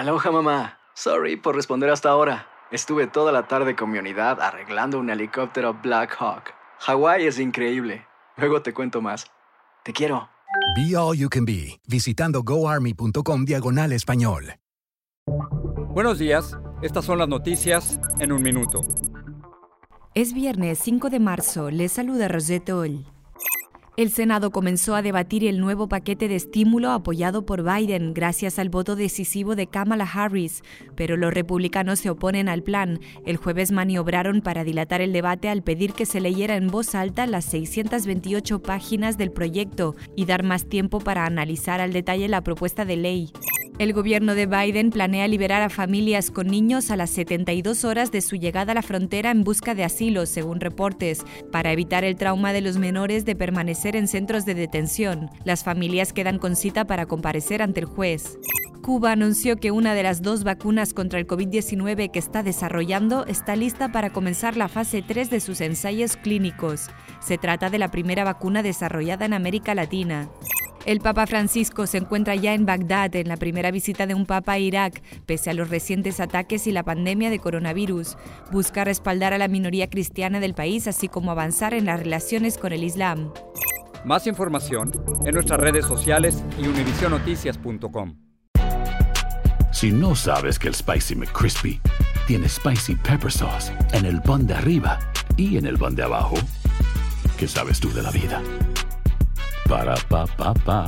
Aloha mamá. Sorry por responder hasta ahora. Estuve toda la tarde con mi unidad arreglando un helicóptero Black Hawk. Hawái es increíble. Luego te cuento más. Te quiero. Be All You Can Be, visitando goarmy.com diagonal español. Buenos días, estas son las noticias en un minuto. Es viernes 5 de marzo, les saluda Rosette Oll. El Senado comenzó a debatir el nuevo paquete de estímulo apoyado por Biden gracias al voto decisivo de Kamala Harris, pero los republicanos se oponen al plan. El jueves maniobraron para dilatar el debate al pedir que se leyera en voz alta las 628 páginas del proyecto y dar más tiempo para analizar al detalle la propuesta de ley. El gobierno de Biden planea liberar a familias con niños a las 72 horas de su llegada a la frontera en busca de asilo, según reportes, para evitar el trauma de los menores de permanecer en centros de detención. Las familias quedan con cita para comparecer ante el juez. Cuba anunció que una de las dos vacunas contra el COVID-19 que está desarrollando está lista para comenzar la fase 3 de sus ensayos clínicos. Se trata de la primera vacuna desarrollada en América Latina. El Papa Francisco se encuentra ya en Bagdad en la primera visita de un papa a Irak, pese a los recientes ataques y la pandemia de coronavirus. Busca respaldar a la minoría cristiana del país, así como avanzar en las relaciones con el Islam. Más información en nuestras redes sociales y univisionoticias.com. Si no sabes que el Spicy McCrispy tiene Spicy Pepper Sauce en el pan de arriba y en el pan de abajo, ¿qué sabes tú de la vida? Ba-da-ba-ba-ba